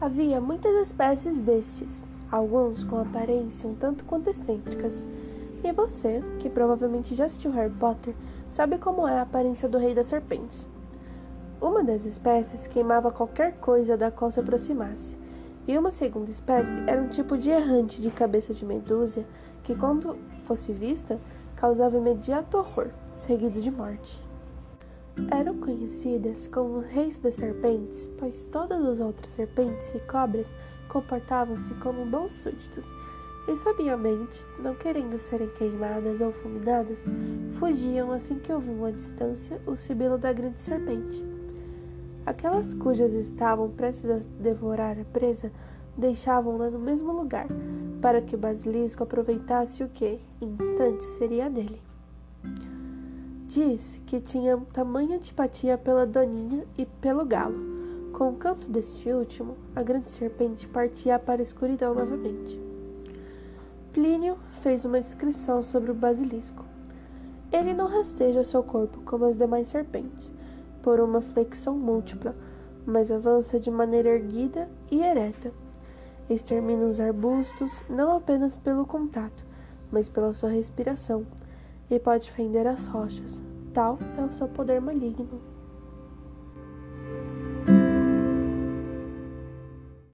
Havia muitas espécies destes, alguns com aparência um tanto quanto excêntricas. E você, que provavelmente já assistiu Harry Potter, sabe como é a aparência do Rei das Serpentes. Uma das espécies queimava qualquer coisa da qual se aproximasse, e uma segunda espécie era um tipo de errante de cabeça de medusa que, quando fosse vista, causava imediato horror, seguido de morte. Eram conhecidas como reis das serpentes, pois todas as outras serpentes e cobras comportavam-se como bons súditos e, sabiamente, não querendo serem queimadas ou fulminadas, fugiam assim que ouviam à distância o sibilo da grande serpente. Aquelas cujas estavam prestes a devorar a presa deixavam-na no mesmo lugar, para que o basilisco aproveitasse o que, em instantes, seria dele. Diz que tinha tamanha antipatia pela doninha e pelo galo. Com o canto deste último, a grande serpente partia para a escuridão novamente. Plínio fez uma descrição sobre o basilisco. Ele não rasteja seu corpo como as demais serpentes, por uma flexão múltipla, mas avança de maneira erguida e ereta. Extermina os arbustos não apenas pelo contato, mas pela sua respiração, e pode fender as rochas. Tal é o seu poder maligno.